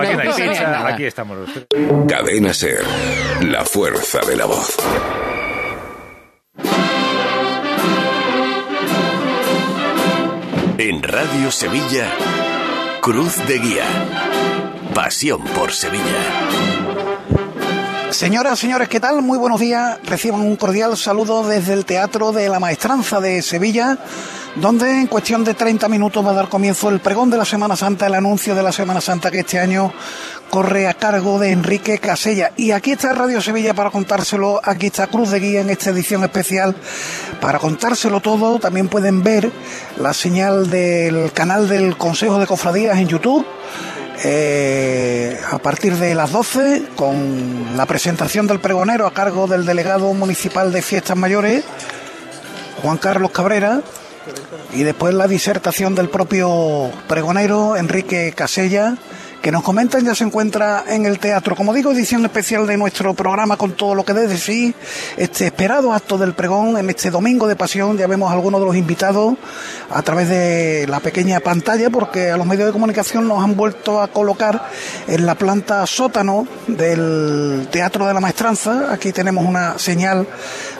aquí no hay no, pizza, nada. aquí estamos los tres. Cadena Ser, la fuerza de la voz. En Radio Sevilla, Cruz de Guía. Pasión por Sevilla. Señoras, señores, ¿qué tal? Muy buenos días. Reciban un cordial saludo desde el Teatro de la Maestranza de Sevilla, donde en cuestión de 30 minutos va a dar comienzo el pregón de la Semana Santa, el anuncio de la Semana Santa que este año corre a cargo de Enrique Casella. Y aquí está Radio Sevilla para contárselo, aquí está Cruz de Guía en esta edición especial. Para contárselo todo, también pueden ver la señal del canal del Consejo de Cofradías en YouTube. Eh, a partir de las 12 con la presentación del pregonero a cargo del delegado municipal de fiestas mayores Juan Carlos Cabrera y después la disertación del propio pregonero Enrique Casella que nos comentan ya se encuentra en el teatro. Como digo, edición especial de nuestro programa con todo lo que de sí, este esperado acto del pregón en este domingo de pasión. Ya vemos a algunos de los invitados a través de la pequeña pantalla porque a los medios de comunicación nos han vuelto a colocar en la planta sótano del Teatro de la Maestranza. Aquí tenemos una señal,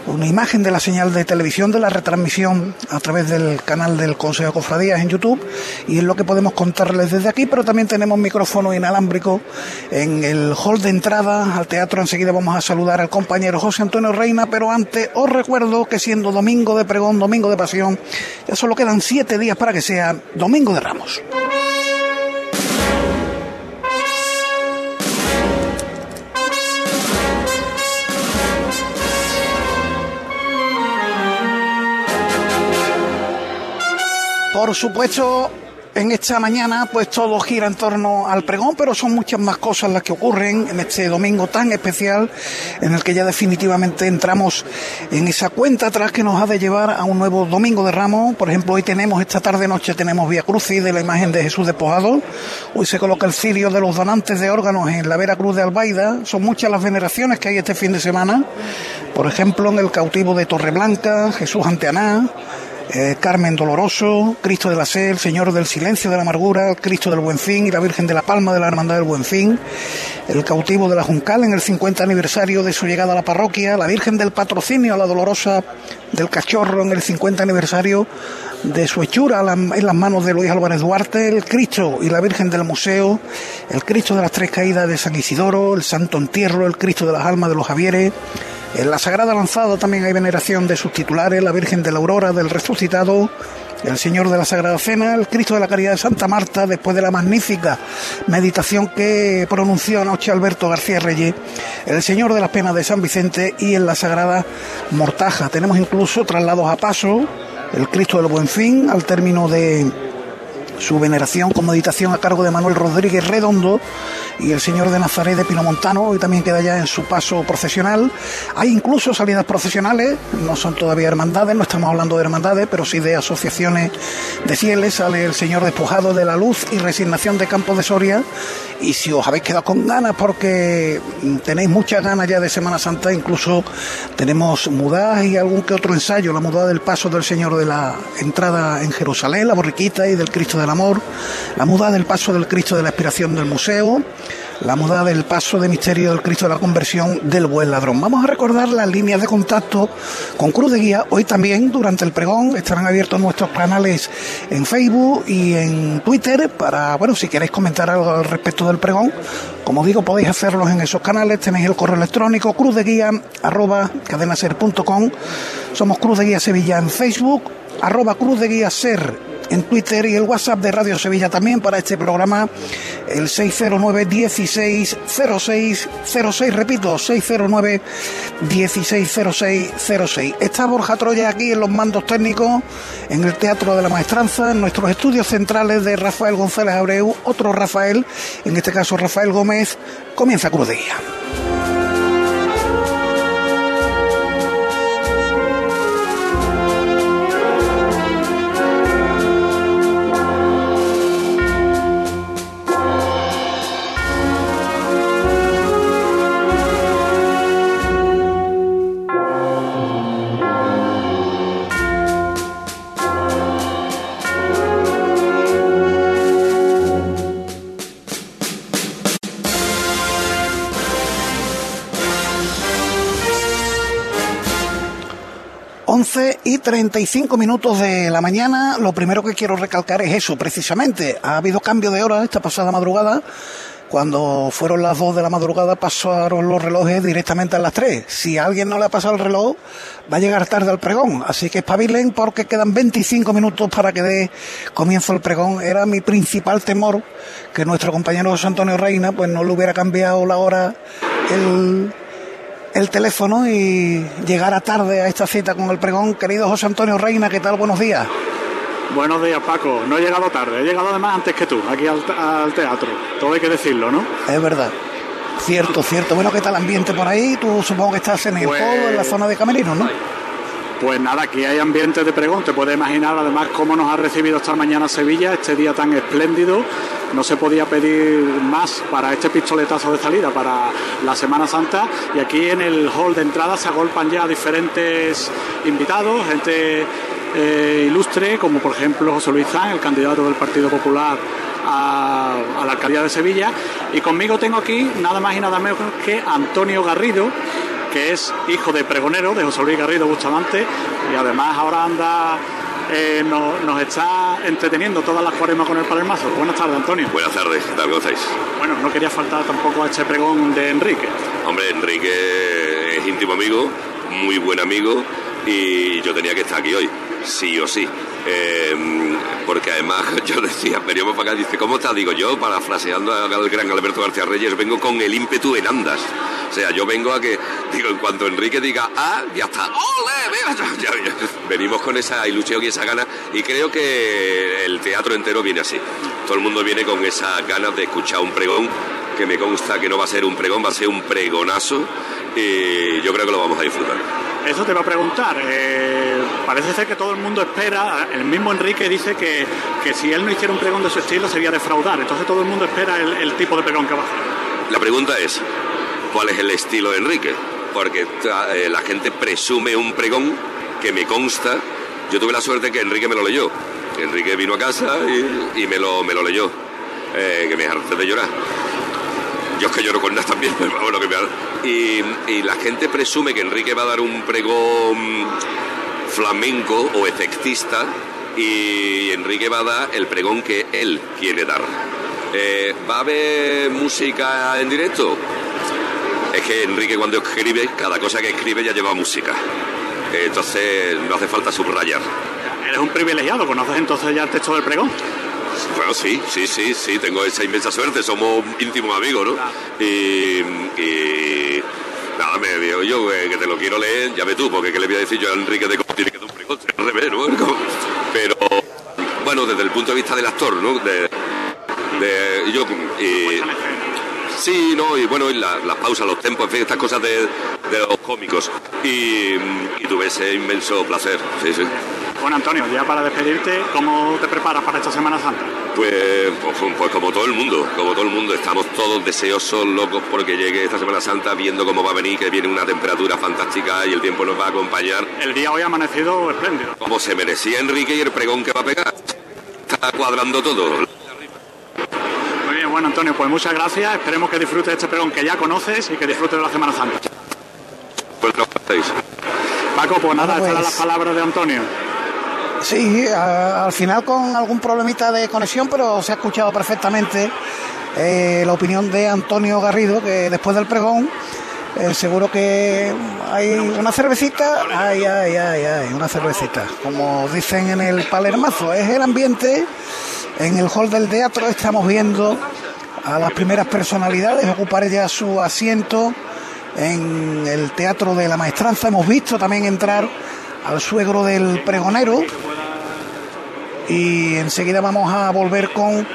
una imagen de la señal de televisión de la retransmisión a través del canal del Consejo de Cofradías en YouTube y es lo que podemos contarles desde aquí, pero también tenemos micrófono inalámbrico en el hall de entrada al teatro. Enseguida vamos a saludar al compañero José Antonio Reina, pero antes os recuerdo que siendo domingo de pregón, domingo de pasión, ya solo quedan siete días para que sea domingo de Ramos. Por supuesto, en esta mañana pues todo gira en torno al pregón, pero son muchas más cosas las que ocurren en este domingo tan especial en el que ya definitivamente entramos en esa cuenta atrás que nos ha de llevar a un nuevo domingo de Ramos. Por ejemplo, hoy tenemos, esta tarde noche tenemos Vía Crucis de la imagen de Jesús despojado. Hoy se coloca el cirio de los donantes de órganos en la Vera Cruz de Albaida. Son muchas las veneraciones que hay este fin de semana. Por ejemplo, en el cautivo de Torreblanca, Jesús Anteaná, eh, Carmen Doloroso, Cristo de la Sed, el Señor del Silencio de la Amargura, el Cristo del Buen Fin y la Virgen de la Palma de la Hermandad del Buen Fin, el cautivo de la Juncal en el 50 aniversario de su llegada a la parroquia, la Virgen del Patrocinio, la Dolorosa del Cachorro en el 50 aniversario de su hechura en las manos de Luis Álvarez Duarte, el Cristo y la Virgen del Museo, el Cristo de las Tres Caídas de San Isidoro, el Santo Entierro, el Cristo de las Almas de los Javieres, en la Sagrada Lanzada también hay veneración de sus titulares, la Virgen de la Aurora, del Resucitado, el Señor de la Sagrada Cena, el Cristo de la Caridad de Santa Marta, después de la magnífica meditación que pronunció anoche Alberto García Reyes, el Señor de las Penas de San Vicente y en la Sagrada Mortaja. Tenemos incluso traslados a paso, el Cristo del Buen Fin, al término de su veneración con meditación a cargo de Manuel Rodríguez Redondo y el Señor de Nazaret de Pinomontano, hoy también queda ya en su paso procesional. Hay incluso salidas procesionales, no son todavía hermandades, no estamos hablando de hermandades, pero sí de asociaciones de fieles. Sale el Señor despojado de la luz y resignación de Campos de Soria. Y si os habéis quedado con ganas, porque tenéis muchas ganas ya de Semana Santa, incluso tenemos mudadas y algún que otro ensayo, la mudada del paso del Señor de la entrada en Jerusalén, la borriquita y del Cristo del Amor, la mudada del paso del Cristo de la Expiración del Museo, la mudada del paso de misterio del Cristo de la Conversión del Buen Ladrón. Vamos a recordar las líneas de contacto con Cruz de Guía. Hoy también, durante el pregón, estarán abiertos nuestros canales en Facebook y en Twitter para, bueno, si queréis comentar algo al respecto del pregón, como digo, podéis hacerlos en esos canales. Tenéis el correo electrónico cruzdeguía arroba cadenaser.com. Somos Cruz de Guía Sevilla en Facebook, arroba en Twitter y el WhatsApp de Radio Sevilla también para este programa, el 609 16 06 06, repito, 609 16 06 06. Está Borja Troya aquí en los mandos técnicos, en el Teatro de la Maestranza, en nuestros estudios centrales de Rafael González Abreu, otro Rafael, en este caso Rafael Gómez, comienza Cruz de Guía. 11 y 35 minutos de la mañana. Lo primero que quiero recalcar es eso, precisamente. Ha habido cambio de hora esta pasada madrugada. Cuando fueron las 2 de la madrugada pasaron los relojes directamente a las 3. Si a alguien no le ha pasado el reloj, va a llegar tarde al pregón. Así que espabilen porque quedan 25 minutos para que dé comienzo el pregón. Era mi principal temor que nuestro compañero José Antonio Reina pues no le hubiera cambiado la hora el, el teléfono y llegara tarde a esta cita con el pregón. Querido José Antonio Reina, ¿qué tal? Buenos días. Buenos días, Paco. No he llegado tarde, he llegado además antes que tú, aquí al, al teatro. Todo hay que decirlo, ¿no? Es verdad. Cierto, cierto. Bueno, ¿qué tal ambiente por ahí? Tú supongo que estás en el Pues- en la zona de camerinos, ¿no? Pues nada, aquí hay ambiente de pregón. Te puedes imaginar además cómo nos ha recibido esta mañana Sevilla, este día tan espléndido. No se podía pedir más para este pistoletazo de salida, para la Semana Santa. Y aquí en el hall de entrada se agolpan ya diferentes invitados, gente eh, ilustre, como por ejemplo José Luis Zan, el candidato del Partido Popular a, a la alcaldía de Sevilla. Y conmigo tengo aquí nada más y nada menos que Antonio Garrido, que es hijo de pregonero de José Luis Garrido Bustamante y además ahora anda eh, nos, nos está entreteniendo todas las cuaresmas con el palermazo. Buenas tardes, Antonio. Buenas tardes, ¿qué tal? ¿Cómo estáis? Bueno, no quería faltar tampoco a este pregón de Enrique. Hombre, Enrique es íntimo amigo, muy buen amigo, y yo tenía que estar aquí hoy, sí o sí. Eh, porque además yo decía, veníamos para acá, dice, ¿cómo está? Digo yo, parafraseando al gran Alberto García Reyes, vengo con el ímpetu en andas. O sea, yo vengo a que, digo, en cuanto Enrique diga, ah, ya está, ¡ole! Venga, ya, ya, ya". Venimos con esa ilusión y esa gana, y creo que el teatro entero viene así. Todo el mundo viene con esas ganas de escuchar un pregón, que me consta que no va a ser un pregón, va a ser un pregonazo, y yo creo que lo vamos a disfrutar. Eso te va a preguntar. eh, parece ser que todo el mundo espera, el mismo Enrique dice que, que si él no hiciera un pregón de su estilo sería defraudar. Entonces todo el mundo espera el, el tipo de pregón que va a hacer. La pregunta es, ¿cuál es el estilo de Enrique? Porque eh, la gente presume un pregón que me consta. Yo tuve la suerte que Enrique me lo leyó. Enrique vino a casa y, y me, lo, me lo leyó. Eh, que me harté de llorar. Yo es que lloro con nada también, bueno, que me ha- y, y la gente presume que Enrique va a dar un pregón flamenco o efectista y Enrique va a dar el pregón que él quiere dar. Eh, ¿Va a haber música en directo? Es que Enrique cuando escribe, cada cosa que escribe ya lleva música. Entonces no hace falta subrayar. Eres un privilegiado, conoces entonces ya el texto del pregón. Bueno, sí, sí, sí, sí, tengo esa inmensa suerte, somos íntimos amigos, ¿no? Y, nada, me digo yo eh, que te lo quiero leer, ya ve tú, porque ¿qué le voy a decir yo a Enrique de tiene que un pregón? Al revés, ¿no? Pero, bueno, desde el punto de vista del actor, ¿no? De, de- yo, Sí, no, y bueno, y la- las pausas, los tempos, en fin, estas cosas de, de los cómicos. Y, y tuve ese inmenso placer, sí, sí. Bueno, Antonio, ya para despedirte, ¿cómo te preparas para esta Semana Santa? Pues, pues, pues como todo el mundo, como todo el mundo, estamos todos deseosos, locos porque llegue esta Semana Santa, viendo cómo va a venir, que viene una temperatura fantástica y el tiempo nos va a acompañar, El día hoy ha amanecido espléndido. como se merecía Enrique y el pregón que va a pegar. Está cuadrando todo. Bueno, Antonio, pues muchas gracias. Esperemos que disfrutes de este pregón que ya conoces y que disfrutes de la Semana Santa. Pues estáis. Paco, pues nada, Bueno, estas pues- las palabras de Antonio. Sí, a- al final con algún problemita de conexión, pero se ha escuchado perfectamente eh, la opinión de Antonio Garrido, que después del pregón, eh, seguro que hay una cervecita, ay, ay, ay, ay, una cervecita, como dicen en el Palermazo, es el ambiente, en el hall del teatro estamos viendo a las primeras personalidades ocupar ya su asiento. En el Teatro de la Maestranza, hemos visto también entrar al suegro del pregonero. Y enseguida vamos a volver con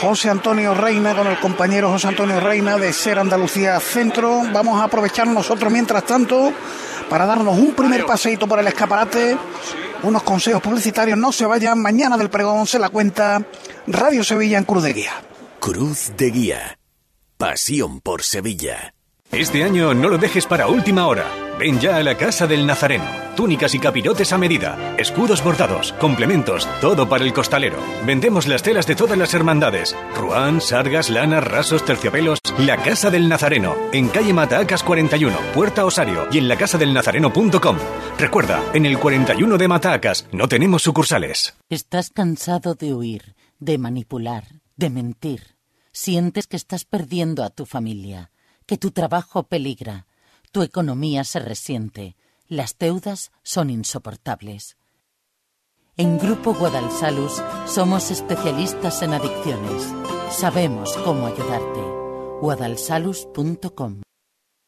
José Antonio Reina, con el compañero José Antonio Reina de Ser Andalucía Centro. Vamos a aprovechar nosotros mientras tanto para darnos un primer paseíto por el escaparate, unos consejos publicitarios, no se vayan, mañana del pregón se la cuenta Radio Sevilla en Cruz de Guía. Cruz de Guía. Pasión por Sevilla. Este año no lo dejes para última hora. Ven ya a la Casa del Nazareno. Túnicas y capirotes a medida, escudos bordados, complementos, todo para el costalero. Vendemos las telas de todas las hermandades. Ruán, sargas, lanas, rasos, terciopelos. La Casa del Nazareno, en calle Matacas 41, Puerta Osario y en lacasadelnazareno.com. Recuerda, en el 41 de Matacas no tenemos sucursales. ¿Estás cansado de huir, de manipular, de mentir? ¿Sientes que estás perdiendo a tu familia? Que tu trabajo peligra, tu economía se resiente, las deudas son insoportables. En Grupo Guadalsalus somos especialistas en adicciones. Sabemos cómo ayudarte. guadalsalus.com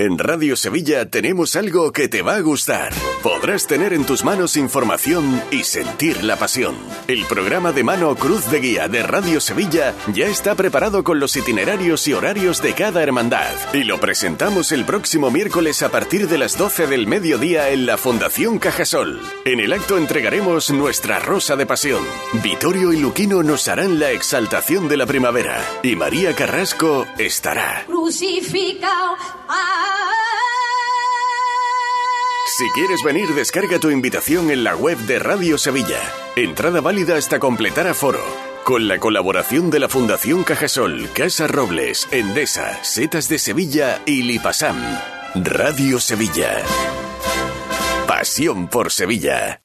En Radio Sevilla tenemos algo que te va a gustar. Podrás tener en tus manos información y sentir la pasión. El programa de mano Cruz de Guía de Radio Sevilla ya está preparado con los itinerarios y horarios de cada hermandad. Y lo presentamos el próximo miércoles a partir de las 12 del mediodía en la Fundación Cajasol. En el acto entregaremos nuestra Rosa de Pasión. Vitorio y Luquino nos harán la exaltación de la primavera. Y María Carrasco estará. Crucificado. Si quieres venir, descarga tu invitación en la web de Radio Sevilla. Entrada válida hasta completar aforo. Con la colaboración de la Fundación Cajasol, Casa Robles, Endesa, Setas de Sevilla y Lipasam. Radio Sevilla. Pasión por Sevilla.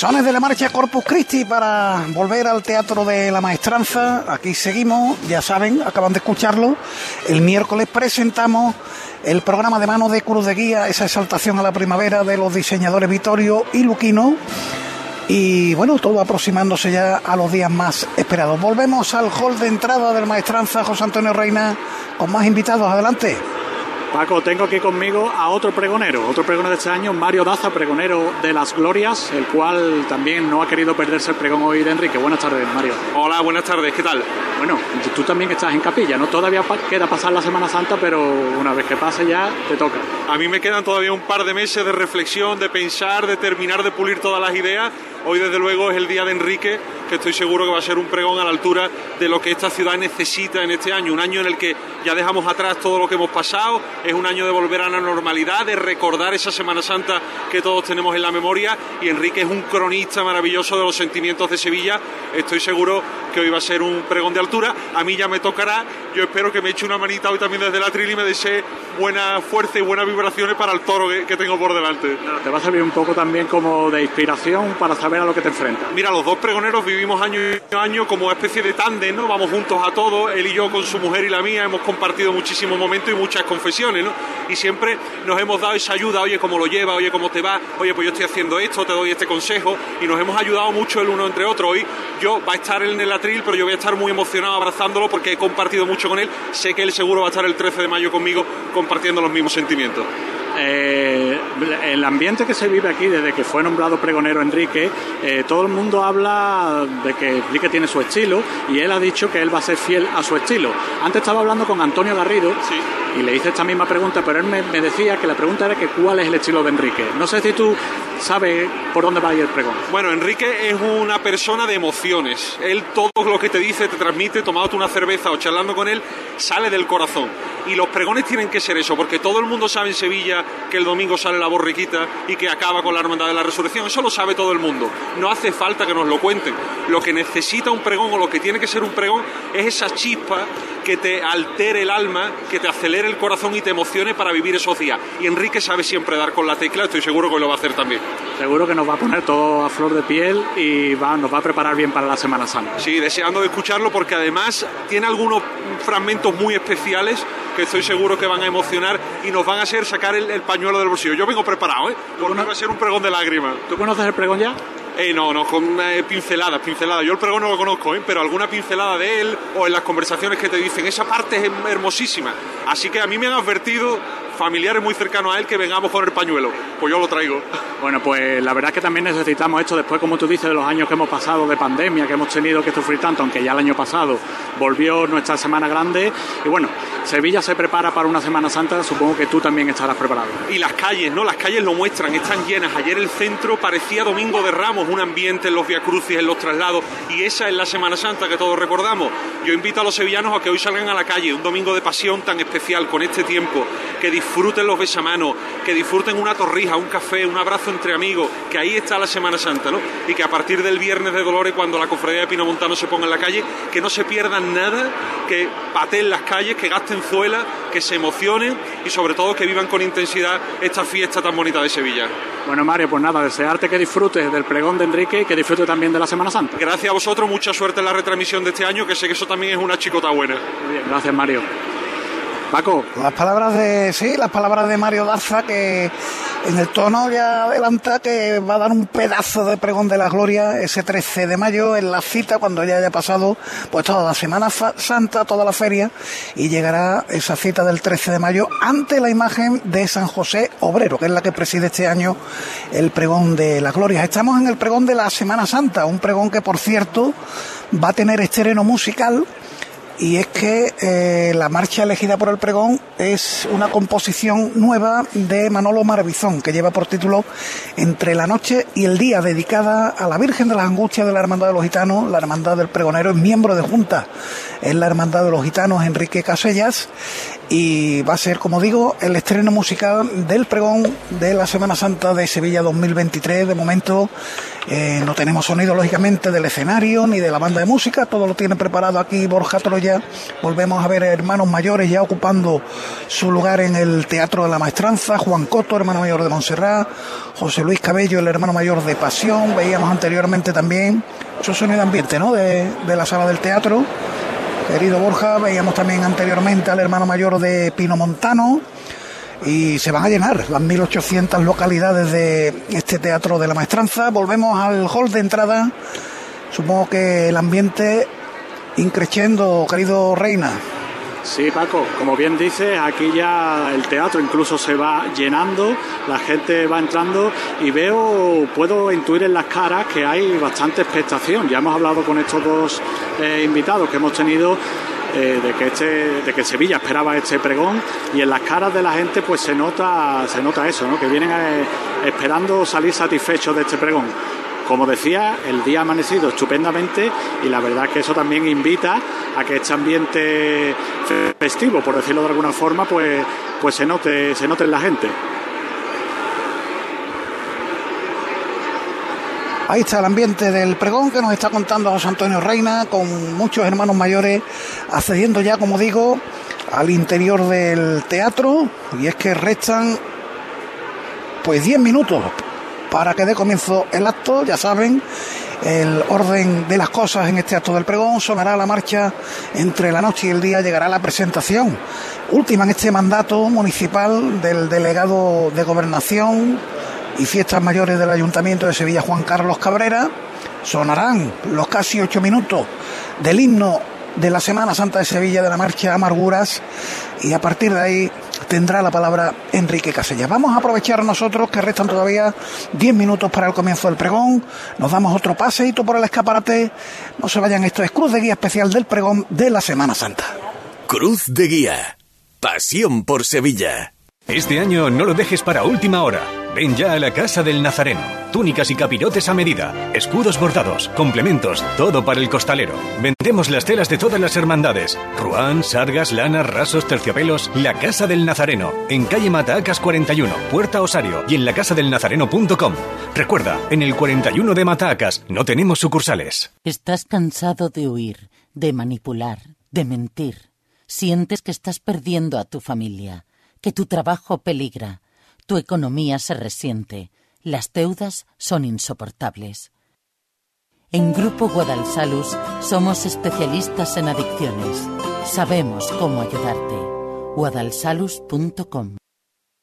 Sones de la marcha Corpus Christi para volver al Teatro de la Maestranza. Aquí seguimos, ya saben, acaban de escucharlo. El miércoles presentamos el programa de mano de Cruz de Guía, esa exaltación a la primavera de los diseñadores Vittorio y Luquino. Y bueno, todo aproximándose ya a los días más esperados. Volvemos al hall de entrada del Maestranza José Antonio Reina con más invitados. Adelante. Paco, tengo aquí conmigo a otro pregonero, otro pregonero de este año, Mario Daza, pregonero de las Glorias, el cual también no ha querido perderse el pregón hoy de Enrique. Buenas tardes, Mario. Hola, buenas tardes, ¿qué tal? Bueno, tú también estás en capilla, ¿no? Todavía queda pasar la Semana Santa, pero una vez que pase ya te toca. A mí me quedan todavía un par de meses de reflexión, de pensar, de terminar de pulir todas las ideas. Hoy, desde luego, es el día de Enrique, que estoy seguro que va a ser un pregón a la altura de lo que esta ciudad necesita en este año. Un año en el que ya dejamos atrás todo lo que hemos pasado, es un año de volver a la normalidad, de recordar esa Semana Santa que todos tenemos en la memoria. Y Enrique es un cronista maravilloso de los sentimientos de Sevilla. Estoy seguro que hoy va a ser un pregón de altura. A mí ya me tocará. Yo espero que me eche una manita hoy también desde la tril y me desee buena fuerza y buenas vibraciones para el toro que, tengo por delante. Te va a servir un poco también como de inspiración para saber a lo que te enfrentas. Mira, los dos pregoneros vivimos año y año como especie de tándem, ¿no? Vamos juntos a todos, él y yo con su mujer y la mía, hemos compartido muchísimos momentos y muchas confesiones, ¿no? Y siempre nos hemos dado esa ayuda, oye, cómo lo lleva, oye, cómo te va, oye, pues yo estoy haciendo esto, te doy este consejo, y nos hemos ayudado mucho el uno entre otro. Hoy yo va a estar en el atril, pero yo voy a estar muy emocionado abrazándolo porque he compartido mucho con él, sé que él seguro va a estar el 13 de mayo conmigo compartiendo los mismos sentimientos. Eh, el ambiente que se vive aquí desde que fue nombrado pregonero Enrique, eh, todo el mundo habla de que Enrique tiene su estilo y él ha dicho que él va a ser fiel a su estilo. Antes estaba hablando con Antonio Garrido y le hice esta misma pregunta, pero él me, me, decía que la pregunta era que cuál es el estilo de Enrique. No sé si tú sabes por dónde va a ir el pregón. Bueno, Enrique es una persona de emociones. Él todo lo que te dice, te transmite, tomándote una cerveza o charlando con él, sale del corazón. Y los pregones tienen que ser eso, porque todo el mundo sabe en Sevilla que el domingo sale la borriquita y que acaba con la hermandad de la resurrección. Eso lo sabe todo el mundo. No hace falta que nos lo cuenten. Lo que necesita un pregón o lo que tiene que ser un pregón es esa chispa que te altere el alma, que te acelere el corazón y te emocione para vivir esos días. Y Enrique sabe siempre dar con la tecla, estoy seguro que lo va a hacer también. Seguro que nos va a poner todo a flor de piel y va, nos va a preparar bien para la Semana Santa. Sí, deseando de escucharlo porque además tiene algunos fragmentos muy especiales que estoy seguro que van a emocionar y nos van a hacer sacar el, pañuelo del bolsillo. Yo vengo preparado, ¿eh? Porque va a ser un pregón de lágrimas. ¿Tú conoces el pregón ya? Eh, no, no, con eh, pinceladas, pinceladas. Yo el pregón no lo conozco, ¿eh? pero alguna pincelada de él o en las conversaciones que te dicen, esa parte es hermosísima. Así que a mí me han advertido familiares muy cercanos a él que vengamos con el pañuelo. Pues yo lo traigo. Bueno, pues la verdad es que también necesitamos esto después, como tú dices, de los años que hemos pasado de pandemia, que hemos tenido que sufrir tanto, aunque ya el año pasado volvió nuestra Semana Grande. Y bueno, Sevilla se prepara para una Semana Santa, supongo que tú también estarás preparado. Y las calles, ¿no? Las calles lo muestran, están llenas. Ayer el centro parecía Domingo de Ramos, un ambiente en los viacrucis, en los traslados, y esa es la Semana Santa que todos recordamos. Yo invito a los sevillanos a que hoy salgan a la calle, un domingo de pasión tan especial, con este tiempo, que disfruten los besamanos, que disfruten una torrija, un café, un abrazo entre amigos, que ahí está la Semana Santa, ¿no? Y que a partir del viernes de Dolores, cuando la cofradía de Pino Montano se ponga en la calle, que no se pierdan nada, que pateen las calles, que gasten zuela, que se emocionen y sobre todo que vivan con intensidad esta fiesta tan bonita de Sevilla. Bueno, Mario, pues nada, desearte que disfrutes del pregón de Enrique y que disfrutes también de la Semana Santa. Gracias a vosotros, mucha suerte en la retransmisión de este año, que sé que eso también es una chicota buena. Muy bien, gracias Mario. Paco. Las palabras de, sí, las palabras de Mario Daza que en el tono ya adelanta que va a dar un pedazo de pregón de la gloria ese 13 de mayo en la cita cuando ya haya pasado pues toda la Semana Santa, toda la feria y llegará esa cita del 13 de mayo ante la imagen de San José Obrero, que es la que preside este año el pregón de la gloria. Estamos en el pregón de la Semana Santa, un pregón que por cierto va a tener estreno musical y es que eh, la marcha elegida por el pregón es una composición nueva de Manolo Maravizón, que lleva por título Entre la noche y el día, dedicada a la Virgen de las Angustias de la Hermandad de los Gitanos. La Hermandad del Pregonero es miembro de junta en la Hermandad de los Gitanos, Enrique Casellas, y va a ser, como digo, el estreno musical del pregón de la Semana Santa de Sevilla 2023. De momento eh, no tenemos sonido, lógicamente, del escenario ni de la banda de música, todo lo tiene preparado aquí Borja Troya. Volvemos a ver hermanos mayores ya ocupando su lugar en el Teatro de la Maestranza, Juan Coto, hermano mayor de Montserrat, José Luis Cabello, el hermano mayor de Pasión, veíamos anteriormente también mucho sonido ambiente ¿no? de, de la sala del teatro querido Borja. Veíamos también anteriormente al hermano mayor de Pino Montano. Y se van a llenar las 1.800 localidades de este teatro de la maestranza. Volvemos al hall de entrada. Supongo que el ambiente increciendo, querido Reina. Sí, Paco, como bien dices, aquí ya el teatro incluso se va llenando, la gente va entrando y veo, puedo intuir en las caras que hay bastante expectación. Ya hemos hablado con estos dos eh, invitados que hemos tenido eh, de que este, de que Sevilla esperaba este pregón y en las caras de la gente pues se nota, se nota eso, ¿no? que vienen eh, esperando salir satisfechos de este pregón como decía, el día ha amanecido estupendamente y la verdad que eso también invita a que este ambiente festivo, por decirlo de alguna forma, pues, pues se note, se note en la gente. Ahí está el ambiente del pregón que nos está contando José Antonio Reina, con muchos hermanos mayores accediendo ya, como digo, al interior del teatro. Y es que restan pues 10 minutos para que dé comienzo el acto, ya saben, el orden de las cosas en este acto del pregón, sonará la marcha entre la noche y el día, llegará la presentación última en este mandato municipal del delegado de gobernación y fiestas mayores del Ayuntamiento de Sevilla, Juan Carlos Cabrera, sonarán los casi ocho minutos del himno de la Semana Santa de Sevilla de la marcha Amarguras y a partir de ahí tendrá la palabra Enrique Casella. Vamos a aprovechar nosotros que restan todavía 10 minutos para el comienzo del pregón. Nos damos otro paseito por el escaparate. No se vayan, esto es Cruz de Guía Especial del pregón de la Semana Santa. Cruz de Guía. Pasión por Sevilla. Este año no lo dejes para última hora. Ven ya a la Casa del Nazareno. Túnicas y capirotes a medida, escudos bordados, complementos, todo para el costalero. Vendemos las telas de todas las hermandades. Ruán, sargas, lanas, rasos, terciopelos. La Casa del Nazareno, en calle Matacas 41, Puerta Osario y en lacasadelnazareno.com. Recuerda, en el 41 de Matacas no tenemos sucursales. ¿Estás cansado de huir, de manipular, de mentir? ¿Sientes que estás perdiendo a tu familia? Que tu trabajo peligra, tu economía se resiente, las deudas son insoportables. En Grupo Guadalsalus somos especialistas en adicciones. Sabemos cómo ayudarte. guadalsalus.com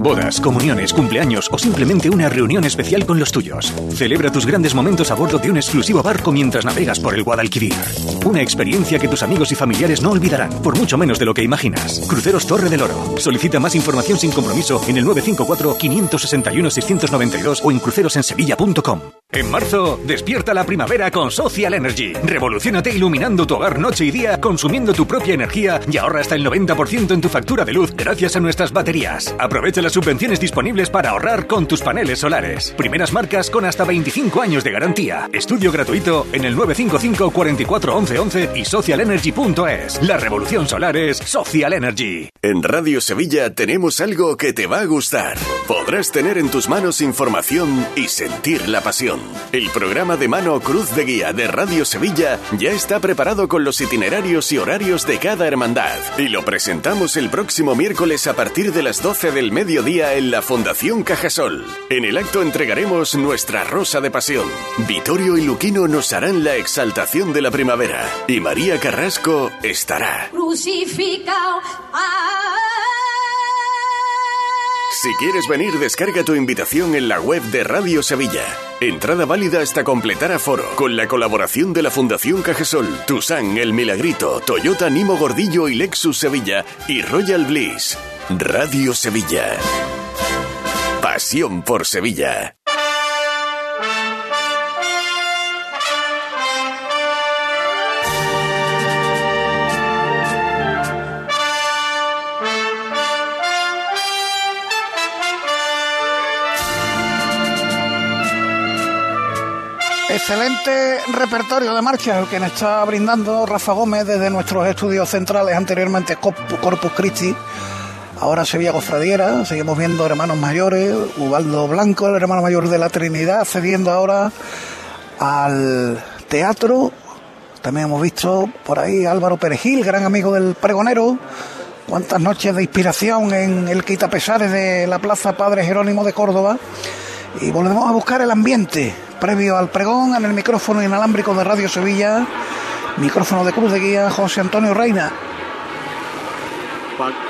Bodas, comuniones, cumpleaños o simplemente una reunión especial con los tuyos. Celebra tus grandes momentos a bordo de un exclusivo barco mientras navegas por el Guadalquivir. Una experiencia que tus amigos y familiares no olvidarán, por mucho menos de lo que imaginas. Cruceros Torre del Oro. Solicita más información sin compromiso en el 954-561-692 o en crucerosensevilla.com. En marzo, despierta la primavera con Social Energy. Revolucionate iluminando tu hogar noche y día, consumiendo tu propia energía y ahorra hasta el 90% en tu factura de luz gracias a nuestras baterías. Aprovecha las subvenciones disponibles para ahorrar con tus paneles solares. Primeras marcas con hasta 25 años de garantía. Estudio gratuito en el 955 44 11 11 y socialenergy.es. La revolución solar es Social Energy. En Radio Sevilla tenemos algo que te va a gustar. Podrás tener en tus manos información y sentir la pasión. El programa de mano Cruz de Guía de Radio Sevilla ya está preparado con los itinerarios y horarios de cada hermandad y lo presentamos el próximo miércoles a partir de las 12 del mediodía en la Fundación Cajasol. En el acto entregaremos nuestra rosa de pasión. Vitorio y Luquino nos harán la exaltación de la primavera y María Carrasco estará. Crucificado. Si quieres venir, descarga tu invitación en la web de Radio Sevilla. Entrada válida hasta completar aforo, con la colaboración de la Fundación Cajesol, Tusan, El Milagrito, Toyota Nimo Gordillo y Lexus Sevilla y Royal Bliss. Radio Sevilla. Pasión por Sevilla. Excelente repertorio de marcha el que nos está brindando Rafa Gómez desde nuestros estudios centrales, anteriormente Corpus Christi, ahora Sevilla Cofradiera, seguimos viendo hermanos mayores, Ubaldo Blanco, el hermano mayor de la Trinidad, cediendo ahora al teatro. También hemos visto por ahí Álvaro Perejil, gran amigo del pregonero. Cuántas noches de inspiración en el Pesares de la Plaza Padre Jerónimo de Córdoba. Y volvemos a buscar el ambiente previo al pregón en el micrófono inalámbrico de Radio Sevilla, micrófono de Cruz de Guía, José Antonio Reina.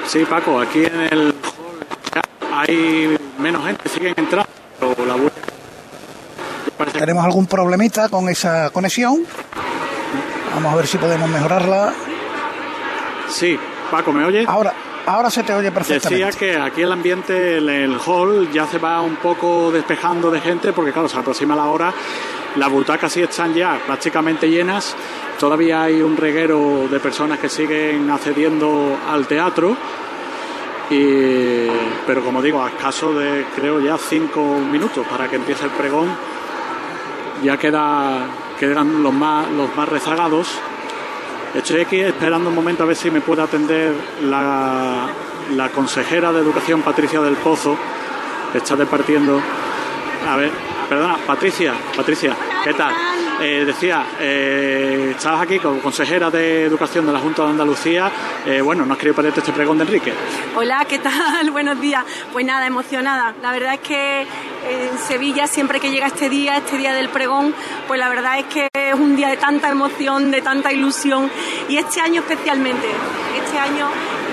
Sí, Paco, aquí en el hay menos gente, siguen entrando, Tenemos algún problemita con esa conexión. Vamos a ver si podemos mejorarla. Sí, Paco, ¿me oye? Ahora, Ahora se te oye perfectamente. Decía que aquí el ambiente, el, hall ya se va un poco despejando de gente porque claro, se aproxima la hora. Las butacas sí están ya prácticamente llenas. Todavía hay un reguero de personas que siguen accediendo al teatro. pero como digo, a escaso de creo ya cinco minutos para que empiece el pregón, ya queda, quedan los más, los más rezagados Estoy aquí esperando un momento a ver si me puede atender la, la consejera de Educación, Patricia del Pozo. Está departiendo. A ver, perdona, Patricia, Patricia, ¿qué tal? Eh, decía, eh, estabas aquí como consejera de Educación de la Junta de Andalucía. Eh, bueno, no has querido perderte este pregón de Enrique. Hola, ¿qué tal? Buenos días. Pues nada, emocionada. La verdad es que en Sevilla, siempre que llega este día, este día del pregón, pues la verdad es que es un día de tanta emoción, de tanta ilusión. Y este año especialmente. Este año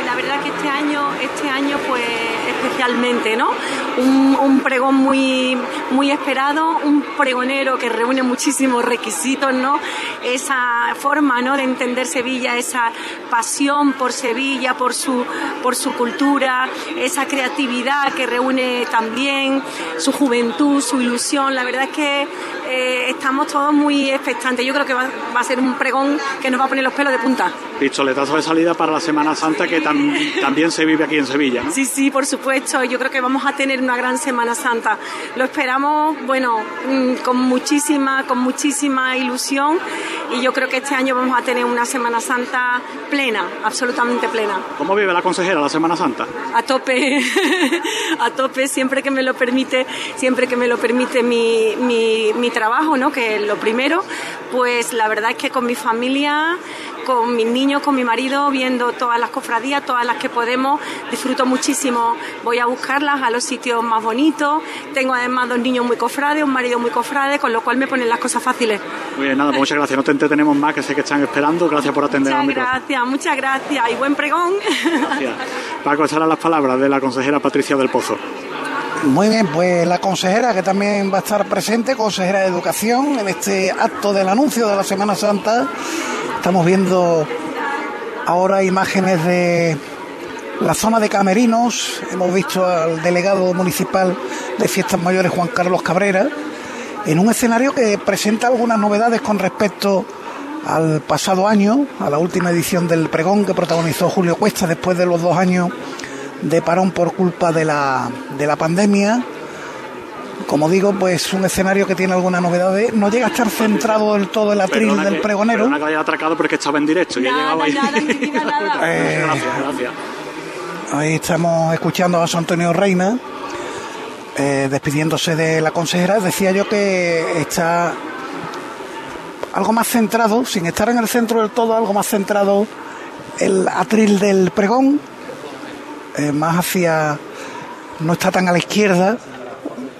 la verdad que este año, este año pues especialmente, ¿no? Un, pregón muy, muy esperado, un pregonero que reúne muchísimos requisitos, ¿no? Esa forma, ¿no? De entender Sevilla, esa pasión por Sevilla, por su, por su cultura, esa creatividad que reúne también, su juventud, su ilusión. La verdad es que eh, estamos todos muy expectantes. Yo creo que va, a ser un pregón que nos va a poner los pelos de punta. Pistoletazo de salida para la Semana Santa que también se vive aquí en Sevilla. Sí, sí, por supuesto. Yo creo que vamos a tener una gran Semana Santa. Lo esperamos, bueno, mm, con muchísima, con muchísima ilusión y yo creo que este año vamos a tener una Semana Santa plena, absolutamente plena. ¿Cómo vive la consejera la Semana Santa? A tope, a tope, siempre que me lo permite, siempre que me lo permite mi, mi, mi trabajo, ¿no? Que es lo primero, pues la verdad es que con mi familia con mis niños, con mi marido, viendo todas las cofradías, todas las que podemos. Disfruto muchísimo. Voy a buscarlas a los sitios más bonitos. Tengo además dos niños muy cofrades, un marido muy cofrade, con lo cual me ponen las cosas fáciles. Muy bien, nada, pues muchas gracias. No te entretenemos más, que sé que están esperando. Gracias por atender muchas gracias, muchas gracias y buen pregón. Gracias. Paco, esas las palabras de la consejera Patricia del Pozo. Muy bien, pues la consejera que también va a estar presente, consejera de Educación, en este acto del anuncio de la Semana Santa Estamos viendo ahora imágenes de la zona de Camerinos. Hemos visto al delegado municipal de Fiestas Mayores, Juan Carlos Cabrera, en un escenario que presenta algunas novedades con respecto al pasado año, a la última edición del pregón que protagonizó Julio Cuesta después de los dos años de parón por culpa de la, de la pandemia como digo, pues un escenario que tiene alguna novedad. No llega a estar centrado del todo el atril del pregonero. Perdona que haya atracado porque estaba en directo. Nada, ahí. Eh, gracias, gracias. Ahí estamos escuchando a José Antonio Reina eh, despidiéndose de la consejera. Decía yo que está algo más centrado, sin estar en el centro del todo, algo más centrado el atril del pregón, eh, más hacia. no está tan a la izquierda,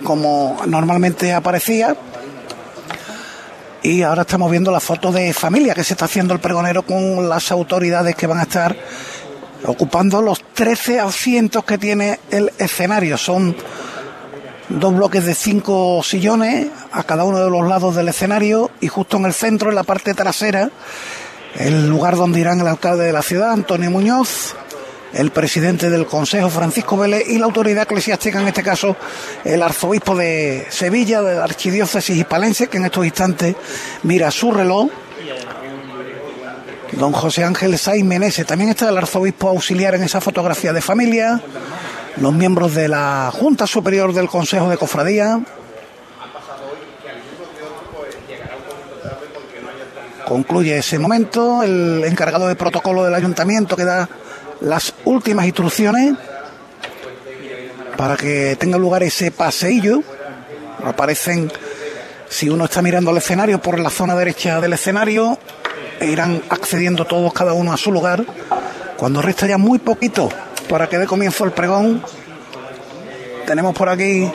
como normalmente aparecía. Y ahora estamos viendo la foto de familia que se está haciendo el pregonero con las autoridades que van a estar ocupando los 13 asientos que tiene el escenario. Son dos bloques de cinco sillones a cada uno de los lados del escenario y justo en el centro, en la parte trasera, el lugar donde irán el alcalde de la ciudad, Antonio Muñoz, el presidente del Consejo, Francisco Vélez, y la autoridad eclesiástica, en este caso el arzobispo de Sevilla, de la archidiócesis hispalense, que en estos instantes mira su reloj. Don José Ángel Saiz Menese, también está el arzobispo auxiliar en esa fotografía de familia, los miembros de la Junta Superior del Consejo de Cofradía. Concluye ese momento el encargado de protocolo del ayuntamiento que da las últimas instrucciones para que tenga lugar ese paseillo. Aparecen, si uno está mirando el escenario, por la zona derecha del escenario, irán accediendo todos, cada uno a su lugar. Cuando resta ya muy poquito para que dé comienzo el pregón, tenemos por aquí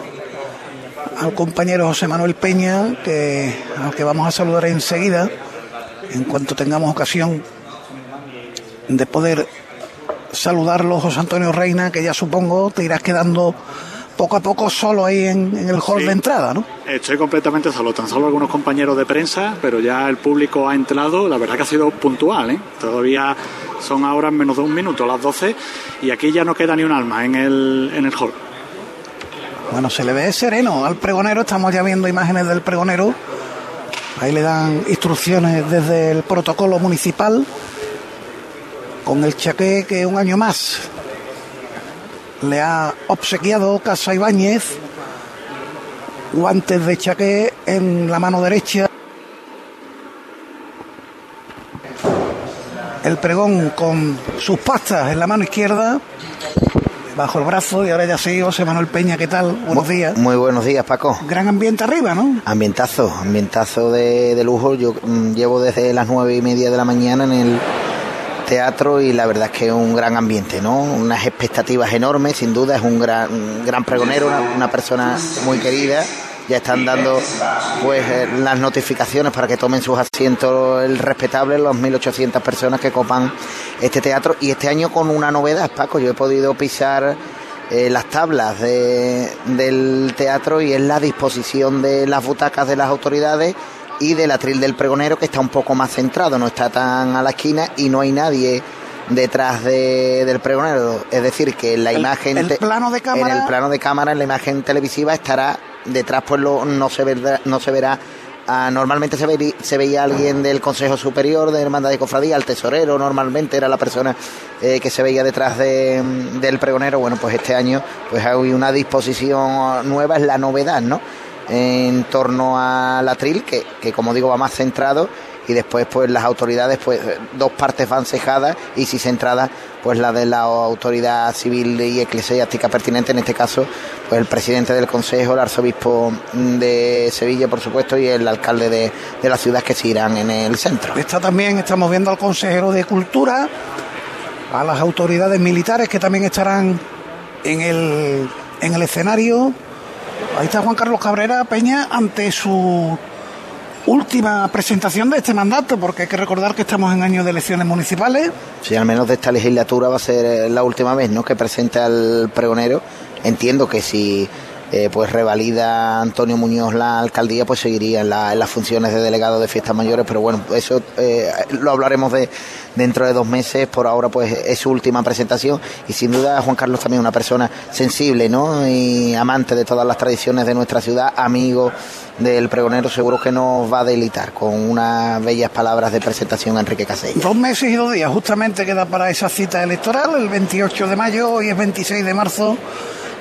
al compañero José Manuel Peña, que, al que vamos a saludar enseguida, en cuanto tengamos ocasión de poder saludarlo, José Antonio Reina, que ya supongo te irás quedando poco a poco solo ahí en, el hall de entrada, ¿no? Estoy completamente solo, tan solo algunos compañeros de prensa, pero ya el público ha entrado, la verdad que ha sido puntual, ¿eh? Todavía son ahora menos de un minuto, las 12, y aquí ya no queda ni un alma en el, en el hall. Bueno, se le ve sereno al pregonero, estamos ya viendo imágenes del pregonero, ahí le dan instrucciones desde el protocolo municipal con el chaqué que un año más le ha obsequiado Casa Ibáñez, guantes de chaqué en la mano derecha. el pregón con sus pastas en la mano izquierda, bajo el brazo, y ahora ya sí, José Manuel Peña, ¿qué tal? Buenos días. Muy buenos días, Paco. Gran ambiente arriba, ¿no? Ambientazo, ambientazo de, de lujo. Yo mm, llevo desde las nueve y media de la mañana en el teatro y la verdad es que es un gran ambiente, ¿no? Unas expectativas enormes, sin duda, es un gran, gran pregonero, una, persona muy querida. Ya están dando pues eh, las notificaciones para que tomen sus asientos el respetable, los 1.800 personas que copan este teatro. Y este año con una novedad, Paco, yo he podido pisar eh, las tablas del teatro y es la disposición de las butacas de las autoridades y del atril del pregonero que está un poco más centrado, no está tan a la esquina y no hay nadie detrás del pregonero, es decir, que la imagen el plano de cámara en el plano de cámara en la imagen televisiva estará detrás pues lo, no se verá, no se verá ah, normalmente se, se veía alguien del Consejo Superior de Hermandad de Cofradía, el tesorero normalmente era la persona eh, que se veía detrás del pregonero. Bueno, pues este año pues hay una disposición nueva, es la novedad, ¿no? En torno al atril, que, que como digo va más centrado y después pues las autoridades pues dos partes van cejadas y si centrada pues la de la autoridad civil y eclesiástica pertinente en este caso pues el presidente del consejo el arzobispo de Sevilla por supuesto y el alcalde de, de la ciudad que se irán en el centro. Está también estamos viendo al consejero de cultura a las autoridades militares que también estarán en el en el escenario Ahí está Juan Carlos Cabrera Peña ante su última presentación de este mandato, porque hay que recordar que estamos en año de elecciones municipales. Sí, al menos de esta legislatura va a ser la última vez ¿no? que presente al pregonero. Entiendo que si eh, pues revalida Antonio Muñoz la alcaldía, pues seguiría en, las funciones de delegado de fiestas mayores, pero bueno, eso eh, lo hablaremos de dentro de dos meses, por ahora pues es su última presentación y sin duda Juan Carlos también una persona sensible, ¿no? Y amante de todas las tradiciones de nuestra ciudad, amigo del pregonero, seguro que nos va a delitar con unas bellas palabras de presentación a Enrique Casella. Dos meses y dos días, justamente queda para esa cita electoral, el 28 de mayo, hoy es 26 de marzo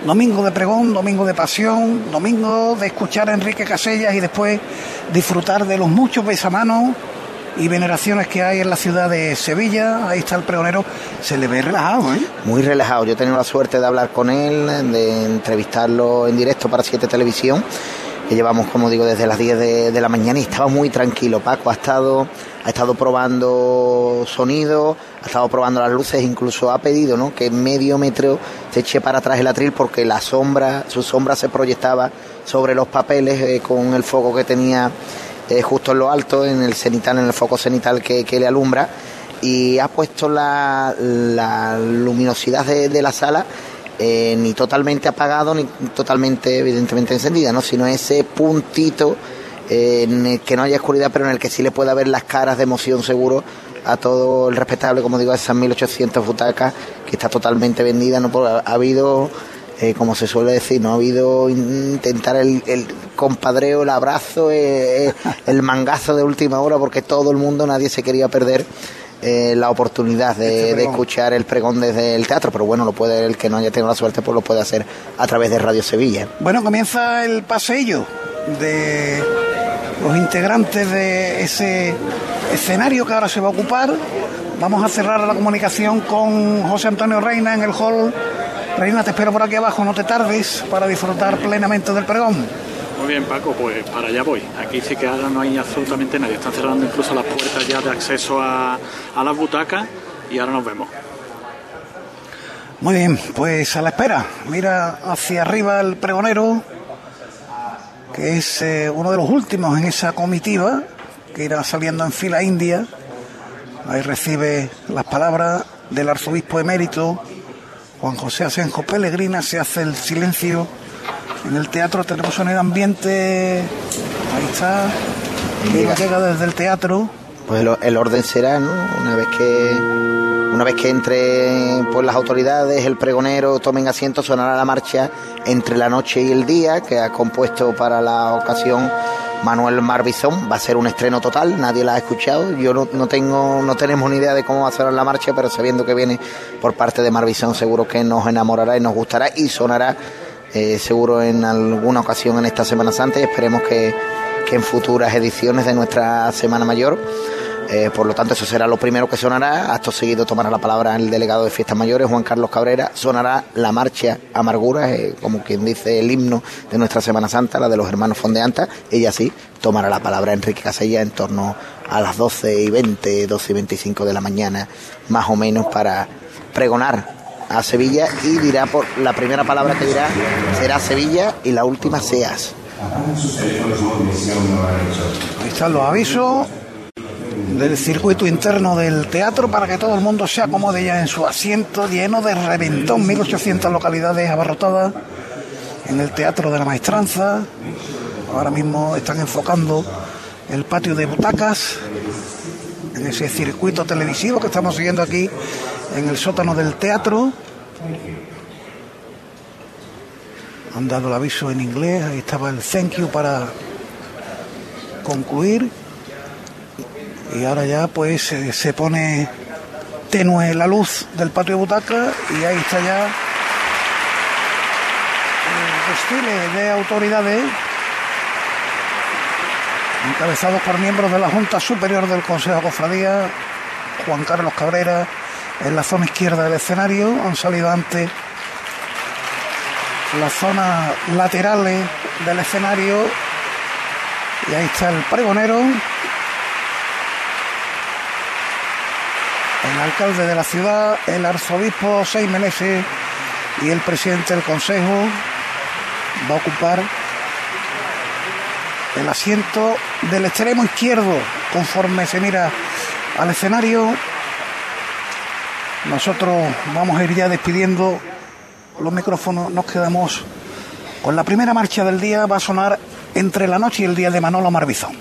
domingo de pregón, domingo de pasión, domingo de escuchar a Enrique Casellas y después disfrutar de los muchos besamanos y veneraciones que hay en la ciudad de Sevilla. Ahí está el pregonero, se le ve relajado, ¿eh? Muy relajado. Yo he tenido la suerte de hablar con él, de entrevistarlo en directo para Siete Televisión, que llevamos, como digo, desde las 10 de, la mañana y estaba muy tranquilo. Paco ha estado ha estado probando sonido, ha estado probando las luces, incluso ha pedido ¿no? que medio metro se eche para atrás el atril porque la sombra, su sombra se proyectaba sobre los papeles eh, con el foco que tenía eh, justo en lo alto, en el cenital, en el foco cenital que, le alumbra, y ha puesto la, luminosidad de, la sala eh, ni totalmente apagado ni totalmente evidentemente encendida, ¿no? sino ese puntito en el que no haya oscuridad, pero en el que sí le pueda ver las caras de emoción seguro a todo el respetable, como digo, a esas 1800 butacas que está totalmente vendida. No ha, habido, eh, como se suele decir, no ha habido intentar el, compadreo, el abrazo, eh, eh, el mangazo de última hora, porque todo el mundo, nadie se quería perder. La oportunidad de, de, escuchar el pregón desde el teatro, pero bueno, lo puede el que no haya tenido la suerte, pues lo puede hacer a través de Radio Sevilla. Bueno, comienza el paseillo de los integrantes de ese escenario que ahora se va a ocupar. Vamos a cerrar la comunicación con José Antonio Reina en el hall. Reina, te espero por aquí abajo, no te tardes para disfrutar plenamente del pregón. Muy bien, Paco, pues para allá voy. Aquí sí que ahora no hay absolutamente nadie. Están cerrando incluso las puertas ya de acceso a, a las butacas y ahora nos vemos. Muy bien, pues a la espera. Mira hacia arriba el pregonero que es eh, uno de los últimos en esa comitiva que irá saliendo en fila india. Ahí recibe las palabras del arzobispo emérito Juan José Asenjo Pellegrina, se hace el silencio en el teatro, tenemos un ambiente, ahí está, llega desde el teatro. Pues el orden será, ¿no? Una vez que una vez que entre pues, las autoridades, el pregonero tomen asiento, sonará la marcha entre la noche y el día, que ha compuesto para la ocasión Manuel Marbizón. Va a ser un estreno total, nadie la ha escuchado. Yo no, tengo, no tenemos ni idea de cómo va a sonar la marcha, pero sabiendo que viene por parte de Marbizón, seguro que nos enamorará y nos gustará y sonará eh, seguro en alguna ocasión en esta Semana Santa y esperemos que, en futuras ediciones de nuestra Semana Mayor Eh, por lo tanto, eso será lo primero que sonará. Acto seguido tomará la palabra el delegado de Fiestas Mayores, Juan Carlos Cabrera. Sonará la marcha Amargura, eh, como quien dice el himno de nuestra Semana Santa, la de los hermanos Fondeanta. Ella sí tomará la palabra Enrique Casella en torno a las 12 y 20, 12 y 25 de la mañana, más o menos, para pregonar a Sevilla y dirá por la primera palabra que dirá será Sevilla y la última seas. Ahí están los avisos del circuito interno del teatro para que todo el mundo se acomode ya en su asiento lleno de reventón, 1800 localidades abarrotadas en el Teatro de la Maestranza. Ahora mismo están enfocando el patio de butacas en ese circuito televisivo que estamos siguiendo aquí en el sótano del teatro. Han dado el aviso en inglés, ahí estaba el thank you para concluir. Y ahora ya pues se pone tenue la luz del patio de butaca y ahí está ya el desfile de autoridades encabezados por miembros de la Junta Superior del Consejo de Cofradía, Juan Carlos Cabrera, en la zona izquierda del escenario, han salido antes las zonas laterales del escenario y ahí está el pregonero, el alcalde de la ciudad, el arzobispo Seis Meneses y el presidente del consejo va a ocupar el asiento del extremo izquierdo conforme se mira al escenario. Nosotros vamos a ir ya despidiendo los micrófonos, nos quedamos con la primera marcha del día, va a sonar entre la noche y el día de Manolo Marbizón.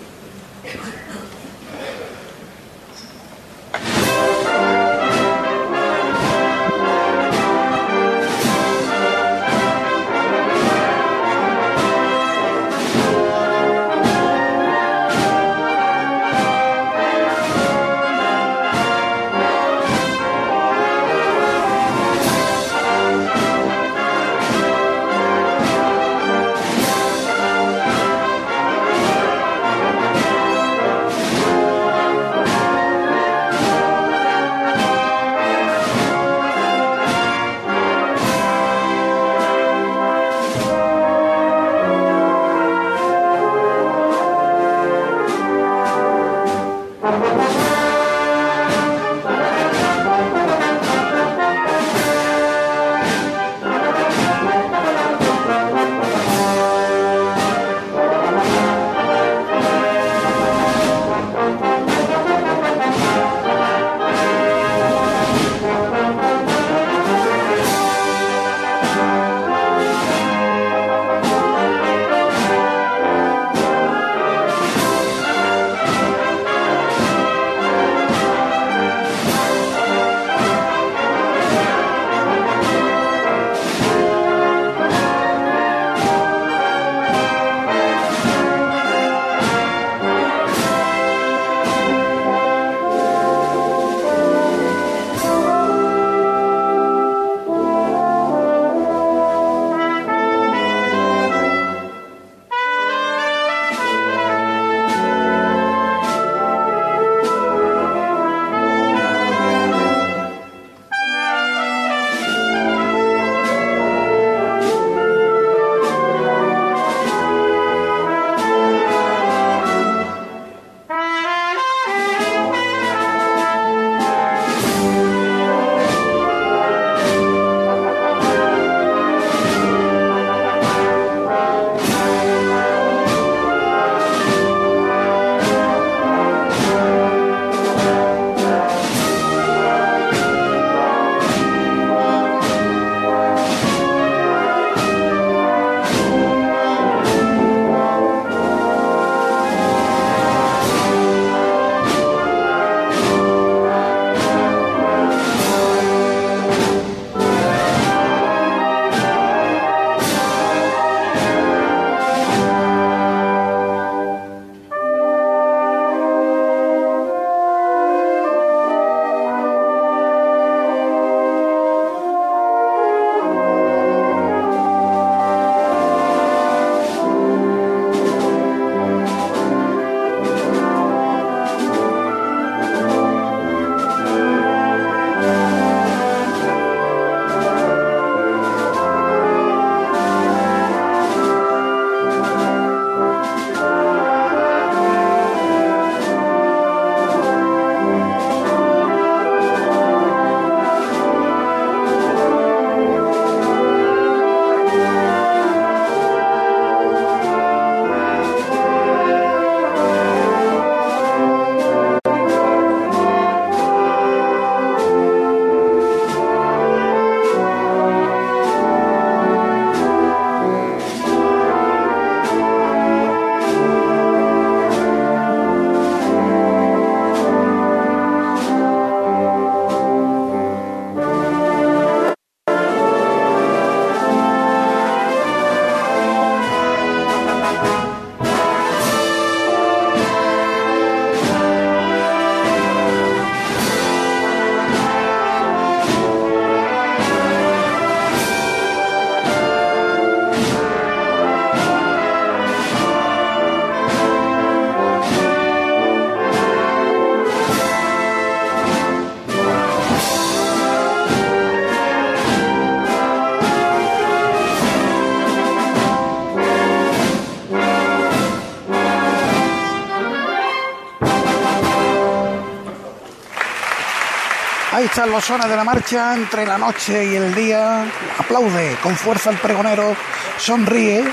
Están los sones de la marcha entre la noche y el día. Aplaude con fuerza el pregonero, sonríe.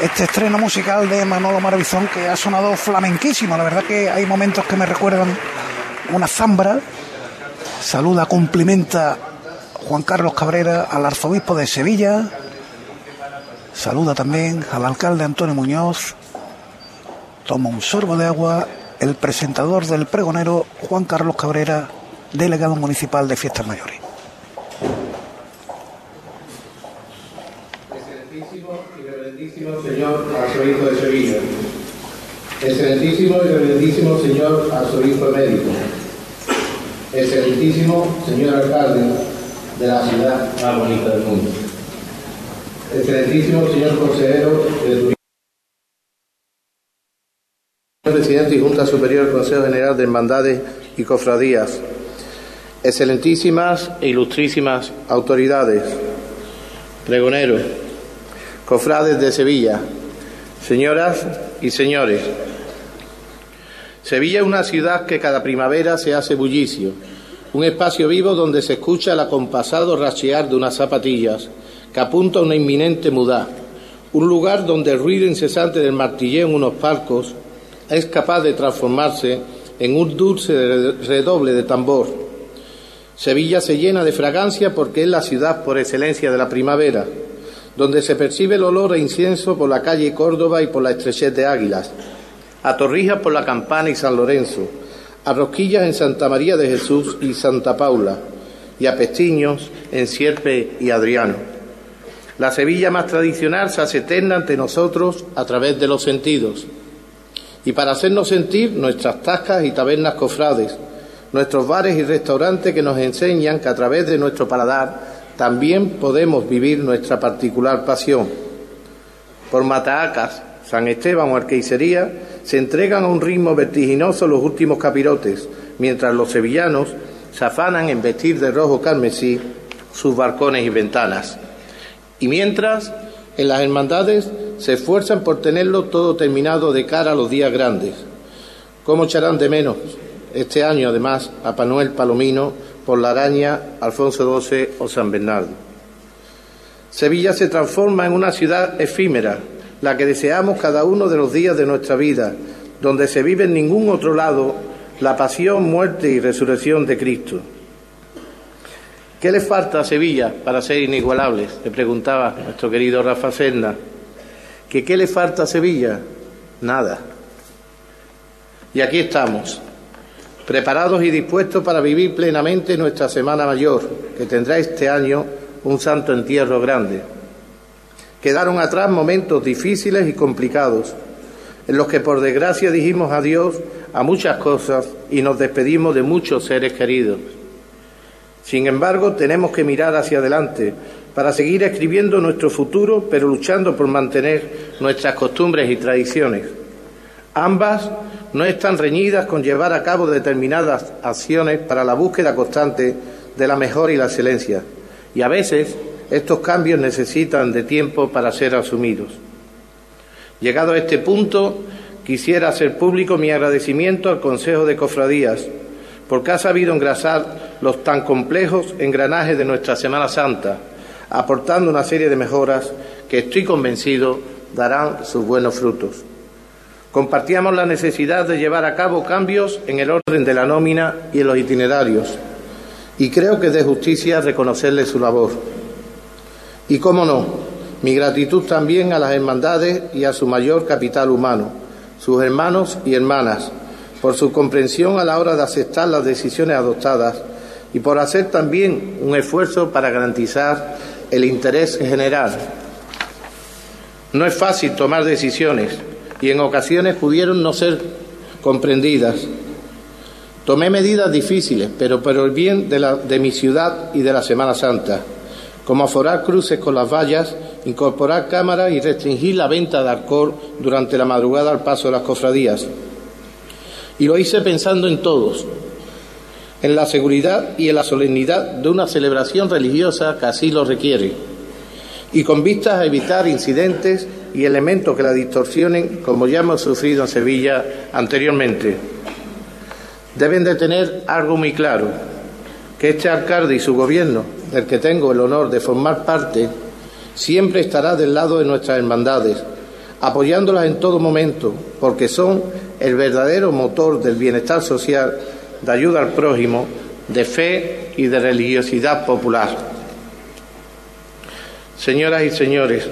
Este estreno musical de Manolo Maravizón que ha sonado flamenquísimo. La verdad que hay momentos que me recuerdan una zambra. Saluda, cumplimenta Juan Carlos Cabrera al arzobispo de Sevilla. Saluda también al alcalde Antonio Muñoz. Toma un sorbo de agua el presentador del pregonero Juan Carlos Cabrera delegado municipal de Fiestas Mayores. Excelentísimo y reverendísimo señor arzobispo de Sevilla. Excelentísimo y reverendísimo señor arzobispo médico. Excelentísimo señor alcalde de la ciudad más bonita del mundo. Excelentísimo señor consejero de Turismo. Presidente y Junta Superior del Consejo General de Hermandades y Cofradías, excelentísimas e ilustrísimas autoridades, pregoneros, cofrades de Sevilla, señoras y señores. Sevilla es una ciudad que cada primavera se hace bullicio, un espacio vivo donde se escucha el acompasado rachear de unas zapatillas que apunta a una inminente mudá, un lugar donde el ruido incesante del martilleo en unos palcos es capaz de transformarse en un dulce redoble de tambor Sevilla se llena de fragancia porque es la ciudad por excelencia de la primavera, donde se percibe el olor a incienso por la calle Córdoba y por la estrechez de Águilas, a Torrijas por la Campana y San Lorenzo, a Rosquillas en Santa María de Jesús y Santa Paula, y a Pestiños en Sierpe y Adriano. La Sevilla más tradicional se hace eterna ante nosotros a través de los sentidos, y para hacernos sentir nuestras tascas y tabernas cofrades, nuestros bares y restaurantes que nos enseñan que a través de nuestro paladar también podemos vivir nuestra particular pasión. Por Mataacas, San Esteban o Arqueicería se entregan a un ritmo vertiginoso los últimos capirotes, mientras los sevillanos se afanan en vestir de rojo carmesí sus balcones y ventanas. Y mientras, en las hermandades se esfuerzan por tenerlo todo terminado de cara a los días grandes. ¿Cómo echarán de menos este año, además, a Panuel Palomino por la araña Alfonso XII o San Bernardo. Sevilla se transforma en una ciudad efímera, la que deseamos cada uno de los días de nuestra vida, donde se vive en ningún otro lado la pasión, muerte y resurrección de Cristo. ¿Qué le falta a Sevilla para ser inigualable? Le preguntaba nuestro querido Rafa Serna. ¿Que ¿Qué le falta a Sevilla? Nada. Y aquí estamos, preparados y dispuestos para vivir plenamente nuestra Semana Mayor, que tendrá este año un santo entierro grande. Quedaron atrás momentos difíciles y complicados, en los que por desgracia dijimos adiós a muchas cosas y nos despedimos de muchos seres queridos. Sin embargo, tenemos que mirar hacia adelante para seguir escribiendo nuestro futuro, pero luchando por mantener nuestras costumbres y tradiciones. Ambas no están reñidas con llevar a cabo determinadas acciones para la búsqueda constante de la mejor y la excelencia. Y a veces estos cambios necesitan de tiempo para ser asumidos. Llegado a este punto, quisiera hacer público mi agradecimiento al Consejo de Cofradías, porque ha sabido engrasar los tan complejos engranajes de nuestra Semana Santa, aportando una serie de mejoras que estoy convencido darán sus buenos frutos. Compartíamos la necesidad de llevar a cabo cambios en el orden de la nómina y en los itinerarios, y creo que es de justicia reconocerle su labor. Y cómo no, mi gratitud también a las hermandades y a su mayor capital humano, sus hermanos y hermanas, por su comprensión a la hora de aceptar las decisiones adoptadas y por hacer también un esfuerzo para garantizar el interés general. No es fácil tomar decisiones, y en ocasiones pudieron no ser comprendidas. Tomé medidas difíciles, pero por el bien de, de mi ciudad y de la Semana Santa, como aforar cruces con las vallas, incorporar cámaras y restringir la venta de alcohol durante la madrugada al paso de las cofradías. Y lo hice pensando en todos, en la seguridad y en la solemnidad de una celebración religiosa que así lo requiere, y con vistas a evitar incidentes y elementos que la distorsionen, como ya hemos sufrido en Sevilla anteriormente. Deben de tener algo muy claro. que este alcalde y su gobierno, del que tengo el honor de formar parte, siempre estará del lado de nuestras hermandades, apoyándolas en todo momento, porque son el verdadero motor del bienestar social, de ayuda al prójimo, de fe y de religiosidad popular. Señoras y señores,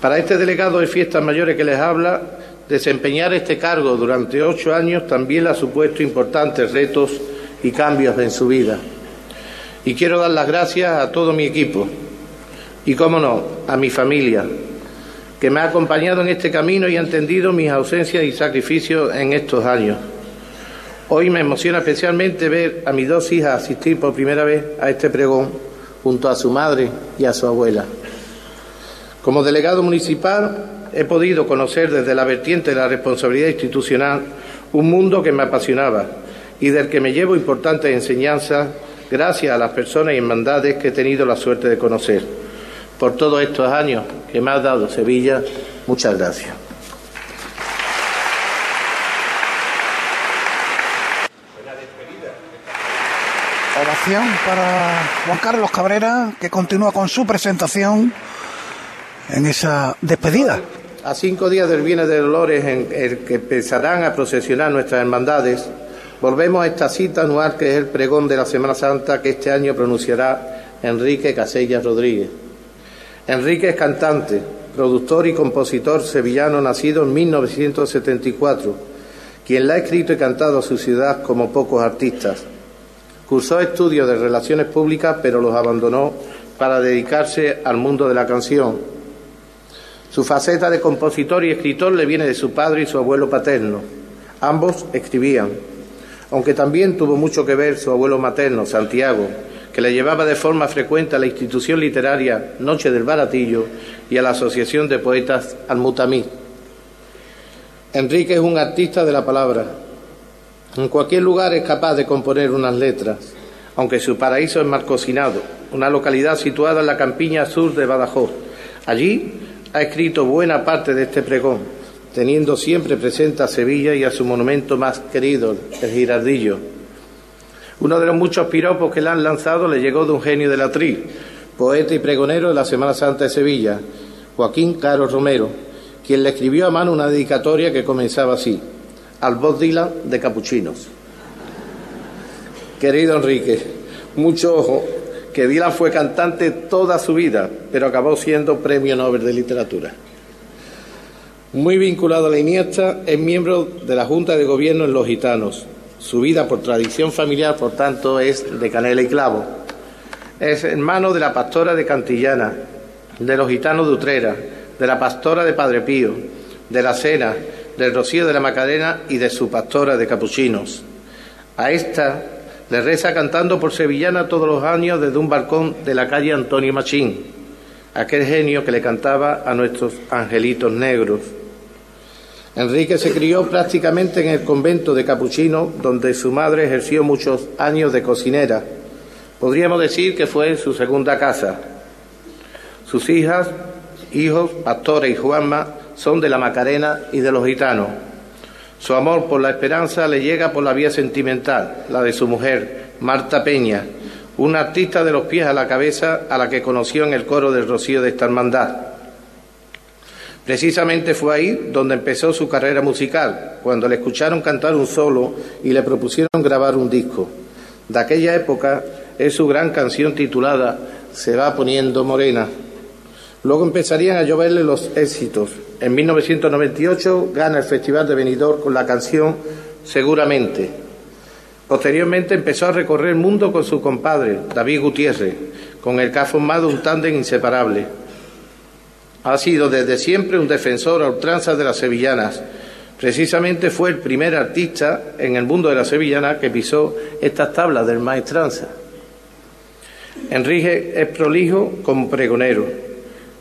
para este delegado de fiestas mayores que les habla, desempeñar este cargo durante ocho años también ha supuesto importantes retos y cambios en su vida. Y quiero dar las gracias a todo mi equipo y, cómo no, a mi familia, que me ha acompañado en este camino y ha entendido mis ausencias y sacrificios en estos años. Hoy me emociona especialmente ver a mis dos hijas asistir por primera vez a este pregón junto a su madre y a su abuela. Como delegado municipal he podido conocer desde la vertiente de la responsabilidad institucional un mundo que me apasionaba y del que me llevo importantes enseñanzas gracias a las personas y hermandades que he tenido la suerte de conocer. Por todos estos años que me ha dado Sevilla, muchas gracias. Oración para Juan Carlos Cabrera, que continúa con su presentación en esa despedida. A cinco días del Viernes de Dolores, en el que empezarán a procesionar nuestras hermandades, volvemos a esta cita anual que es el pregón de la Semana Santa que este año pronunciará Enrique Casellas Rodríguez. Enrique es cantante, productor y compositor sevillano nacido en 1974, quien la ha escrito y cantado a su ciudad como pocos artistas. Cursó estudios de relaciones públicas, pero los abandonó para dedicarse al mundo de la canción. Su faceta de compositor y escritor le viene de su padre y su abuelo paterno. Ambos escribían, aunque también tuvo mucho que ver su abuelo materno, Santiago, que le llevaba de forma frecuente a la institución literaria Noche del Baratillo y a la Asociación de Poetas Almutamí. Enrique es un artista de la palabra, en cualquier lugar es capaz de componer unas letras, aunque su paraíso es Marcosinado, una localidad situada en la campiña sur de Badajoz. Allí ha escrito buena parte de este pregón, teniendo siempre presente a Sevilla y a su monumento más querido, el Girardillo. Uno de los muchos piropos que le han lanzado le llegó de un genio de la tri, poeta y pregonero de la Semana Santa de Sevilla, Joaquín Caro Romero, quien le escribió a mano una dedicatoria que comenzaba así al Bob Dylan de Capuchinos. Querido Enrique, mucho ojo, que Dylan fue cantante toda su vida, pero acabó siendo premio Nobel de Literatura. Muy vinculado a la Iniesta, es miembro de la Junta de Gobierno en Los Gitanos. Su vida por tradición familiar, por tanto, es de canela y clavo. Es hermano de la pastora de Cantillana, de los gitanos de Utrera, de la pastora de Padre Pío, de la Cena, del Rocío de la Macarena y de su pastora de Capuchinos. A esta le reza cantando por Sevillana todos los años desde un balcón de la calle Antonio Machín, aquel genio que le cantaba a nuestros angelitos negros. Enrique se crió prácticamente en el convento de Capuchino, donde su madre ejerció muchos años de cocinera. Podríamos decir que fue su segunda casa. Sus hijas, hijos, Pastora y Juanma, son de la Macarena y de los gitanos. Su amor por la esperanza le llega por la vía sentimental, la de su mujer, Marta Peña, una artista de los pies a la cabeza a la que conoció en el coro del Rocío de esta hermandad. Precisamente fue ahí donde empezó su carrera musical, cuando le escucharon cantar un solo y le propusieron grabar un disco. De aquella época es su gran canción titulada Se va poniendo morena. Luego empezarían a lloverle los éxitos. En 1998 gana el Festival de Benidorm con la canción Seguramente. Posteriormente empezó a recorrer el mundo con su compadre, David Gutiérrez, con el que ha formado un tándem inseparable. Ha sido desde siempre un defensor a ultranza de las sevillanas. Precisamente fue el primer artista en el mundo de la sevillana que pisó estas tablas del maestranza. Enrique es prolijo como pregonero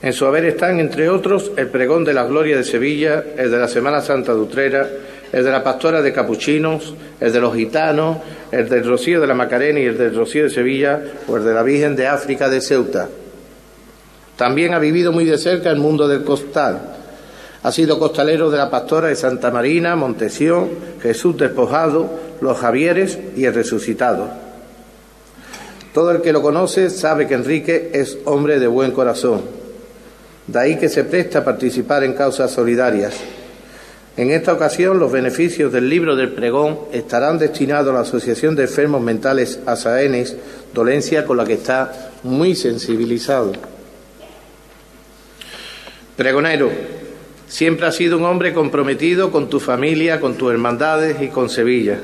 en su haber están, entre otros, el pregón de la gloria de Sevilla, el de la Semana Santa de Utrera, el de la Pastora de Capuchinos, el de los gitanos, el del Rocío de la Macarena y el del Rocío de Sevilla, o el de la Virgen de África de Ceuta. También ha vivido muy de cerca el mundo del costal. Ha sido costalero de la Pastora de Santa Marina, Montesión, Jesús Despojado, los Javieres y el Resucitado. Todo el que lo conoce sabe que Enrique es hombre de buen corazón. De ahí que se presta a participar en causas solidarias. En esta ocasión, los beneficios del libro del pregón estarán destinados a la Asociación de Enfermos Mentales ASAENES, dolencia con la que está muy sensibilizado. Pregonero, siempre has sido un hombre comprometido con tu familia, con tus hermandades y con Sevilla.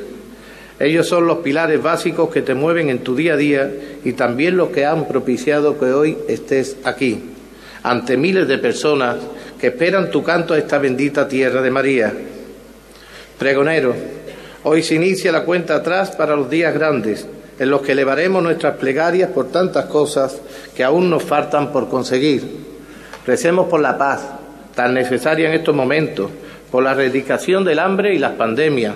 Ellos son los pilares básicos que te mueven en tu día a día y también los que han propiciado que hoy estés aquí, ante miles de personas que esperan tu canto a esta bendita tierra de María. Pregonero, hoy se inicia la cuenta atrás para los días grandes, en los que elevaremos nuestras plegarias por tantas cosas que aún nos faltan por conseguir. Recemos por la paz, tan necesaria en estos momentos, por la erradicación del hambre y las pandemias,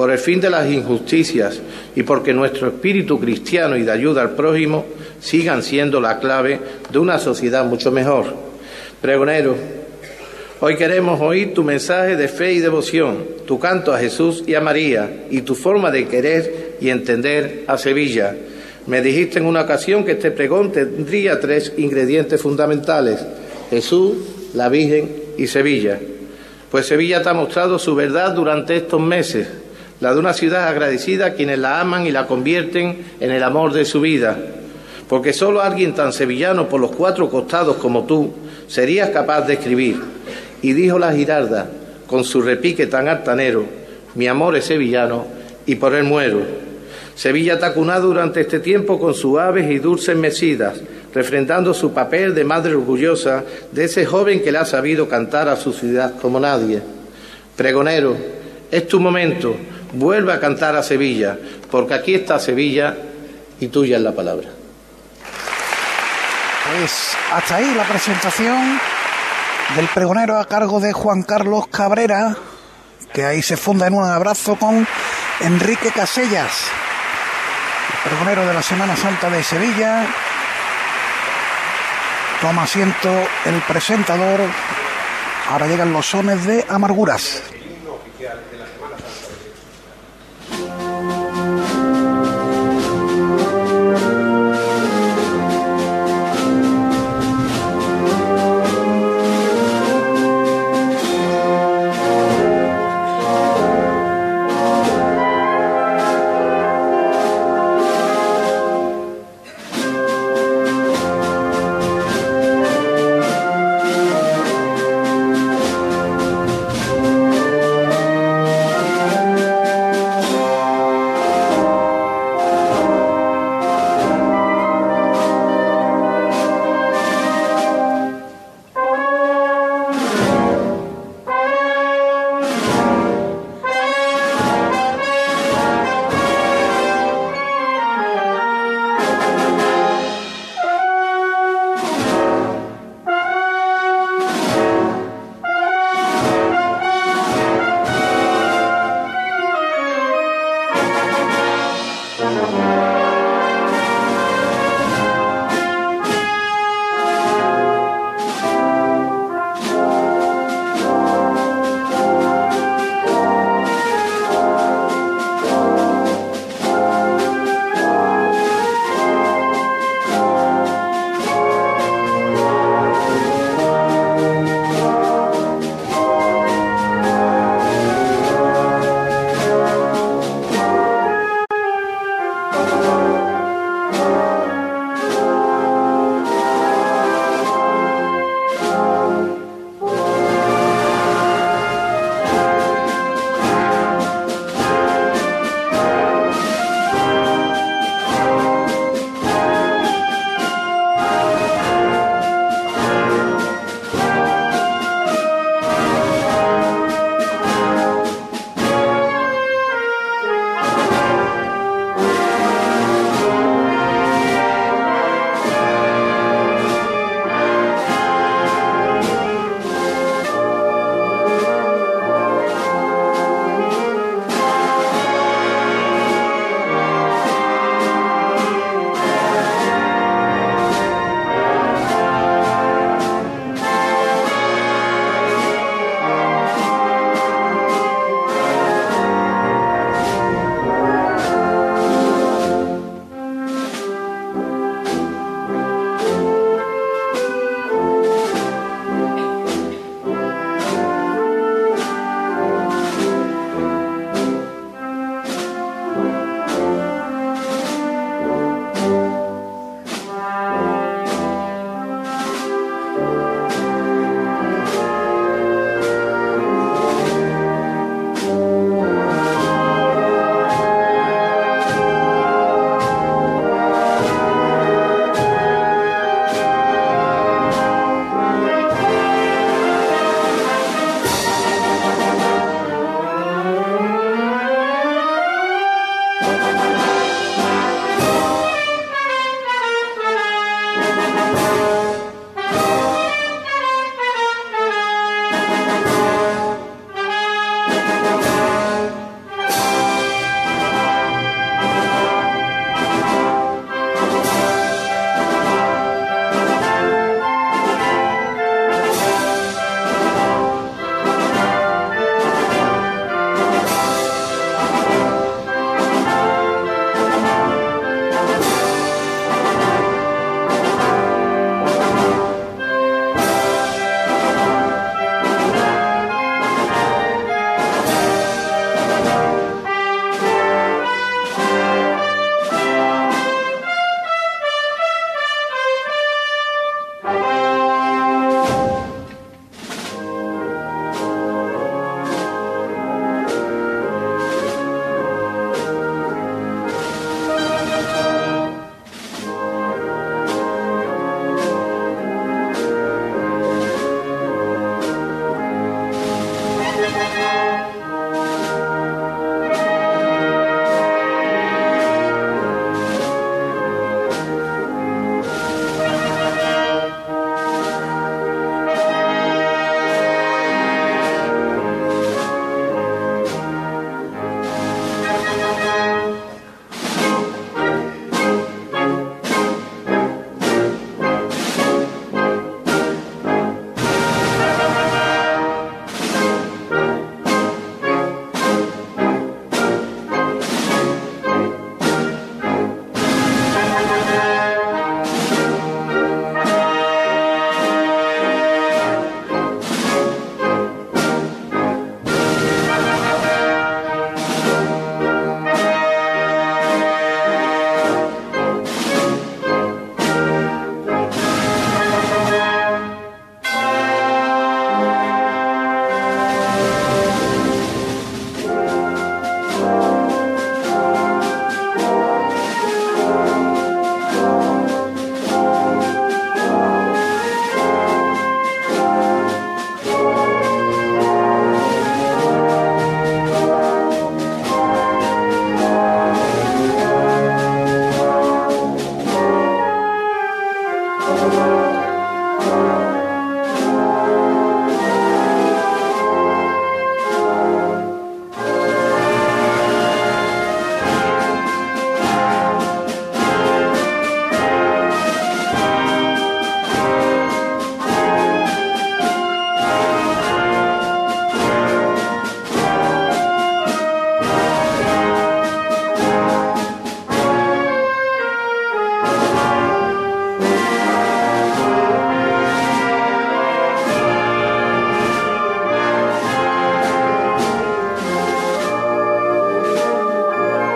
por el fin de las injusticias y porque nuestro espíritu cristiano y de ayuda al prójimo sigan siendo la clave de una sociedad mucho mejor. Pregonero, hoy queremos oír tu mensaje de fe y devoción, tu canto a Jesús y a María y tu forma de querer y entender a Sevilla. Me dijiste en una ocasión que este pregón tendría tres ingredientes fundamentales, Jesús, la Virgen y Sevilla. Pues Sevilla te ha mostrado su verdad durante estos meses, la de una ciudad agradecida a quienes la aman y la convierten en el amor de su vida. Porque solo alguien tan sevillano por los cuatro costados como tú serías capaz de escribir. Y dijo la Girarda, con su repique tan altanero, mi amor es sevillano y por él muero. Sevilla cunado durante este tiempo con suaves y dulces mesidas, refrendando su papel de madre orgullosa de ese joven que le ha sabido cantar a su ciudad como nadie. Pregonero, es tu momento, vuelve a cantar a Sevilla, porque aquí está Sevilla y tuya es la palabra. Pues hasta ahí la presentación del pregonero a cargo de Juan Carlos Cabrera, que ahí se funda en un abrazo con Enrique Casellas, el pregonero de la Semana Santa de Sevilla. Toma asiento el presentador. Ahora llegan los sones de amarguras.